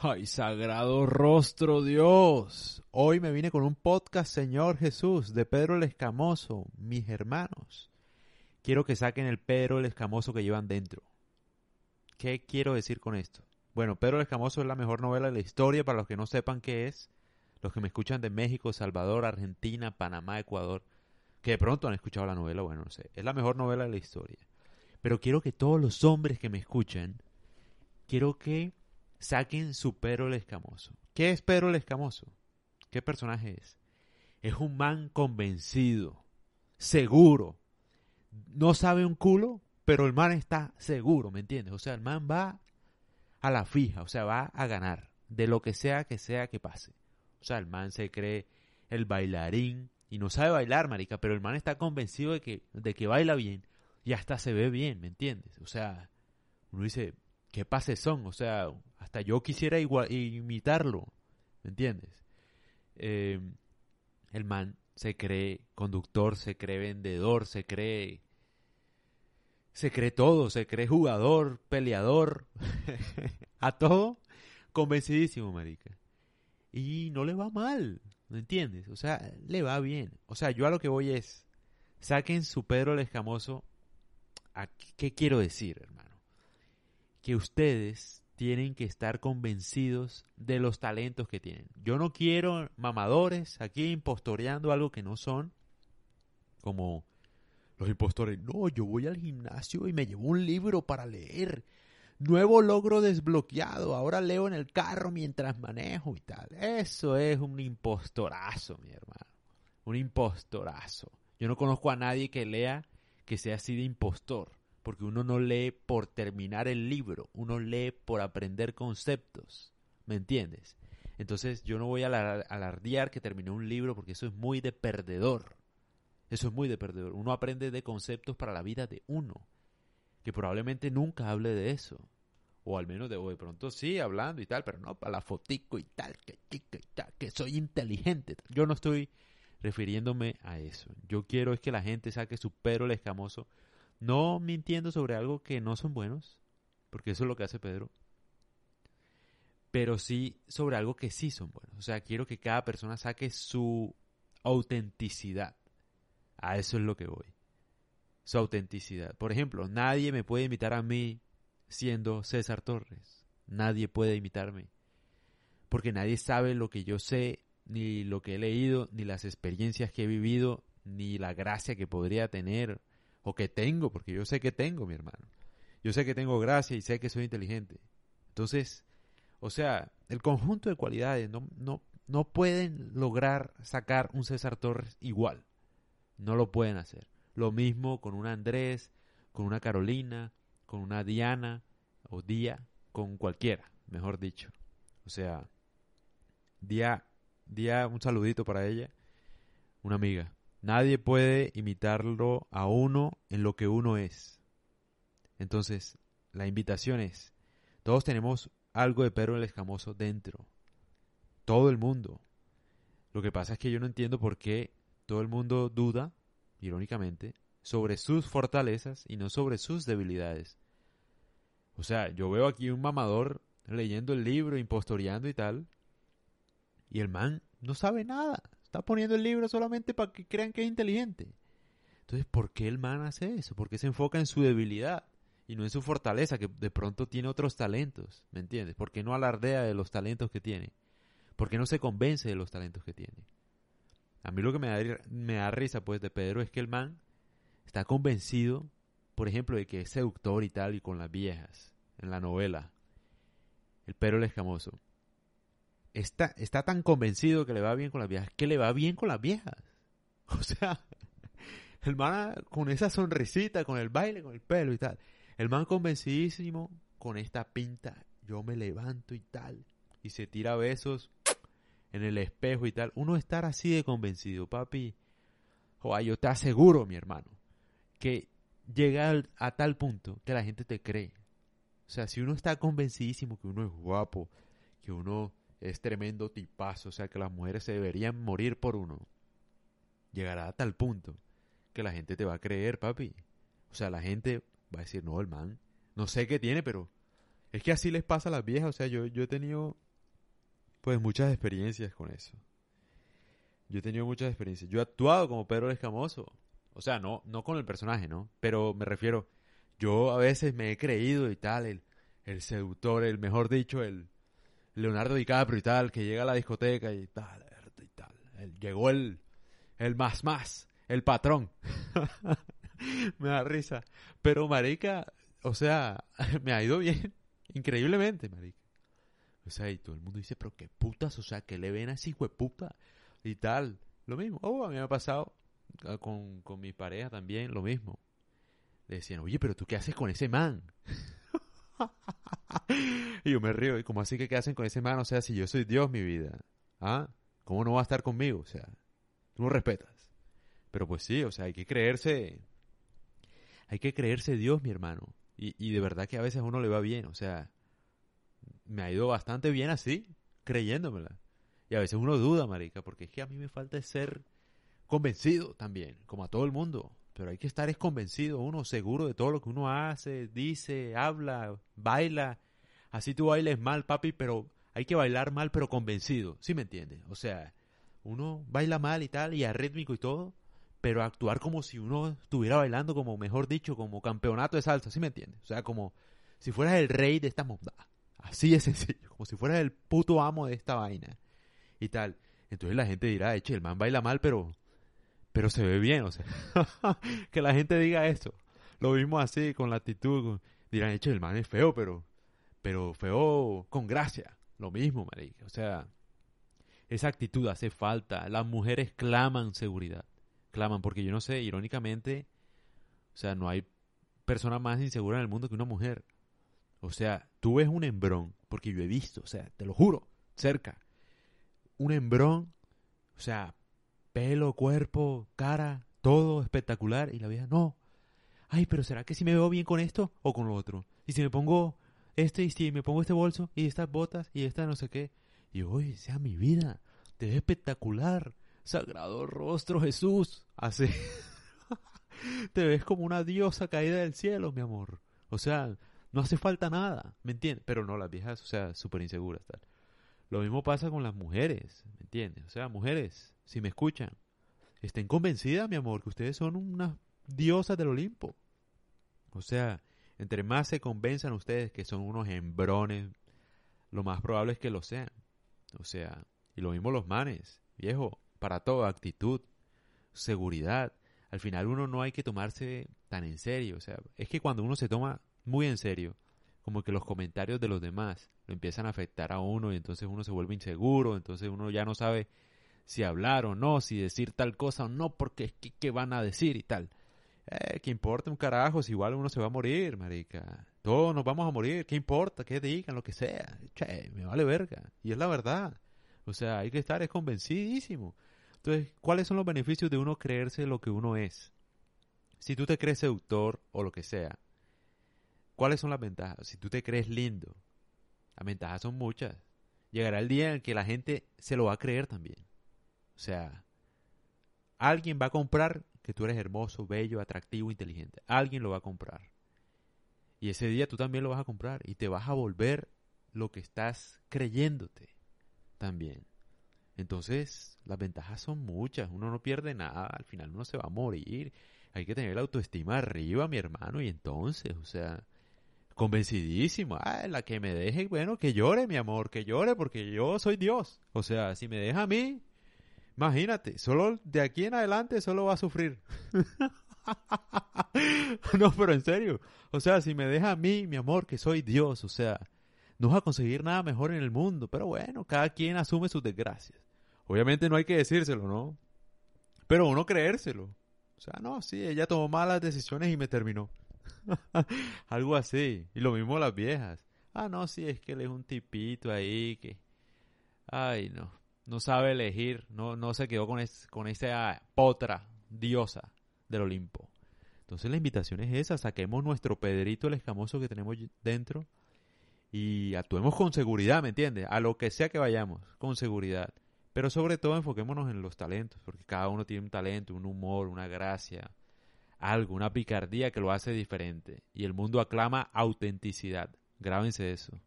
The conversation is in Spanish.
Ay, sagrado rostro Dios. Hoy me vine con un podcast, Señor Jesús, de Pedro el Escamoso, mis hermanos. Quiero que saquen el Pedro el Escamoso que llevan dentro. ¿Qué quiero decir con esto? Bueno, Pedro el Escamoso es la mejor novela de la historia para los que no sepan qué es. Los que me escuchan de México, Salvador, Argentina, Panamá, Ecuador, que de pronto han escuchado la novela, bueno, no sé. Es la mejor novela de la historia. Pero quiero que todos los hombres que me escuchan, quiero que saquen su Pedro el Escamoso. ¿Qué es Pedro el Escamoso? ¿Qué personaje es? Es un man convencido, seguro. No sabe un culo, pero el man está seguro, ¿me entiendes? O sea, el man va a la fija, o sea, va a ganar, de lo que sea que sea que pase. O sea, el man se cree el bailarín y no sabe bailar, marica, pero el man está convencido de que, de que baila bien y hasta se ve bien, ¿me entiendes? O sea, uno dice, qué pases son, o sea, hasta yo quisiera imitarlo, ¿me entiendes? Eh, el man se cree conductor, se cree vendedor, se cree... Se cree todo, se cree jugador, peleador, a todo convencidísimo, marica. Y no le va mal, ¿me entiendes? O sea, le va bien. O sea, yo a lo que voy es, saquen su Pedro el Escamoso. ¿A ¿Qué quiero decir, hermano? Que ustedes tienen que estar convencidos de los talentos que tienen. Yo no quiero mamadores aquí impostoreando algo que no son, como los impostores. No, yo voy al gimnasio y me llevo un libro para leer. Nuevo logro desbloqueado. Ahora leo en el carro mientras manejo y tal. Eso es un impostorazo, mi hermano. Un impostorazo. Yo no conozco a nadie que lea que sea así de impostor porque uno no lee por terminar el libro, uno lee por aprender conceptos, ¿me entiendes? Entonces yo no voy a alardear que terminé un libro porque eso es muy de perdedor, eso es muy de perdedor, uno aprende de conceptos para la vida de uno, que probablemente nunca hable de eso, o al menos de, de pronto sí hablando y tal, pero no para la fotico y tal, que, que, que soy inteligente, yo no estoy refiriéndome a eso, yo quiero es que la gente saque su pero el escamoso, no mintiendo sobre algo que no son buenos, porque eso es lo que hace Pedro, pero sí sobre algo que sí son buenos. O sea, quiero que cada persona saque su autenticidad. A eso es lo que voy. Su autenticidad. Por ejemplo, nadie me puede imitar a mí siendo César Torres. Nadie puede imitarme. Porque nadie sabe lo que yo sé, ni lo que he leído, ni las experiencias que he vivido, ni la gracia que podría tener, o que tengo, porque yo sé que tengo, mi hermano. Yo sé que tengo gracia y sé que soy inteligente. Entonces, o sea, el conjunto de cualidades no, no, no pueden lograr sacar un César Torres igual. No lo pueden hacer. Lo mismo con una Andrés, con una Carolina, con una Diana o Día, con cualquiera, mejor dicho. O sea, Día, Día, un saludito para ella, una amiga. Nadie puede imitarlo a uno en lo que uno es. Entonces, la invitación es, todos tenemos algo de Pedro el Escamoso dentro. Todo el mundo. Lo que pasa es que yo no entiendo por qué todo el mundo duda, irónicamente, sobre sus fortalezas y no sobre sus debilidades. O sea, yo veo aquí un mamador leyendo el libro, impostoreando y tal, y el man no sabe nada. Está poniendo el libro solamente para que crean que es inteligente. Entonces, ¿por qué el man hace eso? ¿Por qué se enfoca en su debilidad y no en su fortaleza, que de pronto tiene otros talentos? ¿Me entiendes? ¿Por qué no alardea de los talentos que tiene? ¿Por qué no se convence de los talentos que tiene? A mí lo que me da, me da risa, pues, de Pedro es que el man está convencido, por ejemplo, de que es seductor y tal, y con las viejas, en la novela. El Pedro el Escamoso está, está tan convencido que le va bien con las viejas, que le va bien con las viejas. O sea, el man con esa sonrisita, con el baile, con el pelo y tal. El man convencidísimo con esta pinta, yo me levanto y tal. Y se tira besos en el espejo y tal. Uno estar así de convencido, papi. Joder, yo te aseguro, mi hermano, que llega a tal punto que la gente te cree. O sea, si uno está convencidísimo que uno es guapo, que uno es tremendo tipazo, o sea que las mujeres se deberían morir por uno. Llegará a tal punto que la gente te va a creer, papi. O sea, la gente va a decir, no, el man, no sé qué tiene, pero es que así les pasa a las viejas. O sea, yo, yo he tenido pues muchas experiencias con eso. Yo he tenido muchas experiencias. Yo he actuado como Pedro Escamoso. O sea, no, no con el personaje, ¿no? Pero me refiero, yo a veces me he creído y tal, el, el seductor, el mejor dicho, el Leonardo DiCaprio y tal, que llega a la discoteca y tal, y tal. llegó el, el más más, el patrón. me da risa. Pero, marica, o sea, me ha ido bien. Increíblemente, marica. O sea, y todo el mundo dice, pero qué putas, o sea, que le ven a ese hijo de puta y tal. Lo mismo. Oh, a mí me ha pasado ah, con, con mi pareja también, lo mismo. Decían, oye, pero tú qué haces con ese man. y yo me río, ¿y cómo así que qué hacen con ese man? O sea, si yo soy Dios, mi vida. ¿Ah? ¿Cómo no va a estar conmigo? O sea, tú no respetas. Pero pues sí, o sea, hay que creerse. Hay que creerse Dios, mi hermano. Y, y de verdad que a veces a uno le va bien. O sea, me ha ido bastante bien así, creyéndomela. Y a veces uno duda, marica, porque es que a mí me falta ser convencido también, como a todo el mundo. Pero hay que estar es convencido, uno seguro de todo lo que uno hace, dice, habla, baila. Así tú bailes mal, papi, pero hay que bailar mal, pero convencido. ¿Sí me entiendes? O sea, uno baila mal y tal, y arrítmico y todo, pero actuar como si uno estuviera bailando, como mejor dicho, como campeonato de salsa. ¿Sí me entiendes? O sea, como si fueras el rey de esta monda. Así de sencillo, como si fueras el puto amo de esta vaina. Y tal. Entonces la gente dirá, eche, el man baila mal, pero, pero se ve bien, o sea. que la gente diga eso. Lo mismo así, con la actitud. Dirán, eche, el man es feo, pero, pero feo con gracia. Lo mismo, marica. O sea, esa actitud hace falta. Las mujeres claman seguridad. Claman, porque yo no sé, irónicamente, o sea, no hay persona más insegura en el mundo que una mujer. O sea, tú ves un hembrón, porque yo he visto, o sea, te lo juro, cerca. Un hembrón, o sea, pelo, cuerpo, cara, todo espectacular. Y la vieja, no. Ay, pero ¿será que si me veo bien con esto o con lo otro? Y si me pongo este, y si me pongo este bolso, y estas botas, y esta no sé qué. Y hoy, sea mi vida, te ves espectacular. Sagrado rostro Jesús. Así. te ves como una diosa caída del cielo, mi amor. O sea, no hace falta nada, ¿me entiendes? Pero no, las viejas, o sea, súper inseguras, tal. Lo mismo pasa con las mujeres, ¿me entiendes? O sea, mujeres, si me escuchan, estén convencidas, mi amor, que ustedes son unas diosas del Olimpo. O sea, entre más se convenzan ustedes que son unos hembrones, lo más probable es que lo sean. O sea, y lo mismo los manes, viejo, para todo, actitud, seguridad. Al final uno no hay que tomarse tan en serio. O sea, es que cuando uno se toma muy en serio, como que los comentarios de los demás lo empiezan a afectar a uno y entonces uno se vuelve inseguro, entonces uno ya no sabe si hablar o no, si decir tal cosa o no, porque es que qué van a decir y tal. Eh, ¿qué importa un carajo si igual uno se va a morir, marica? Todos nos vamos a morir, ¿qué importa? Que digan, lo que sea. Che, me vale verga. Y es la verdad. O sea, hay que estar es convencidísimo. Entonces, ¿cuáles son los beneficios de uno creerse lo que uno es? Si tú te crees seductor o lo que sea, ¿Cuáles son las ventajas? Si tú te crees lindo, las ventajas son muchas. Llegará el día en que la gente se lo va a creer también. O sea, alguien va a comprar que tú eres hermoso, bello, atractivo, inteligente. Alguien lo va a comprar. Y ese día tú también lo vas a comprar y te vas a volver lo que estás creyéndote también. Entonces, las ventajas son muchas. Uno no pierde nada. Al final uno se va a morir. Hay que tener la autoestima arriba, mi hermano. Y entonces, o sea, convencidísimo. Ah, la que me deje, bueno, que llore, mi amor, que llore, porque yo soy Dios. O sea, si me deja a mí, imagínate, solo de aquí en adelante solo va a sufrir. no, pero en serio. O sea, si me deja a mí, mi amor, que soy Dios, o sea, no va a conseguir nada mejor en el mundo. Pero bueno, cada quien asume sus desgracias. Obviamente no hay que decírselo, ¿no? Pero uno creérselo. O sea, no, sí, ella tomó malas decisiones y me terminó. Algo así. Y lo mismo las viejas. Ah, no, sí, es que él es un tipito ahí que... Ay, no. No sabe elegir. No, no se quedó con, con esa potra diosa del Olimpo. Entonces la invitación es esa. Saquemos nuestro Pedrito el escamoso que tenemos dentro y actuemos con seguridad, ¿me entiendes? A lo que sea que vayamos, con seguridad. Pero sobre todo enfoquémonos en los talentos, porque cada uno tiene un talento, un humor, una gracia, algo, una picardía que lo hace diferente. Y el mundo aclama autenticidad. Grábense eso.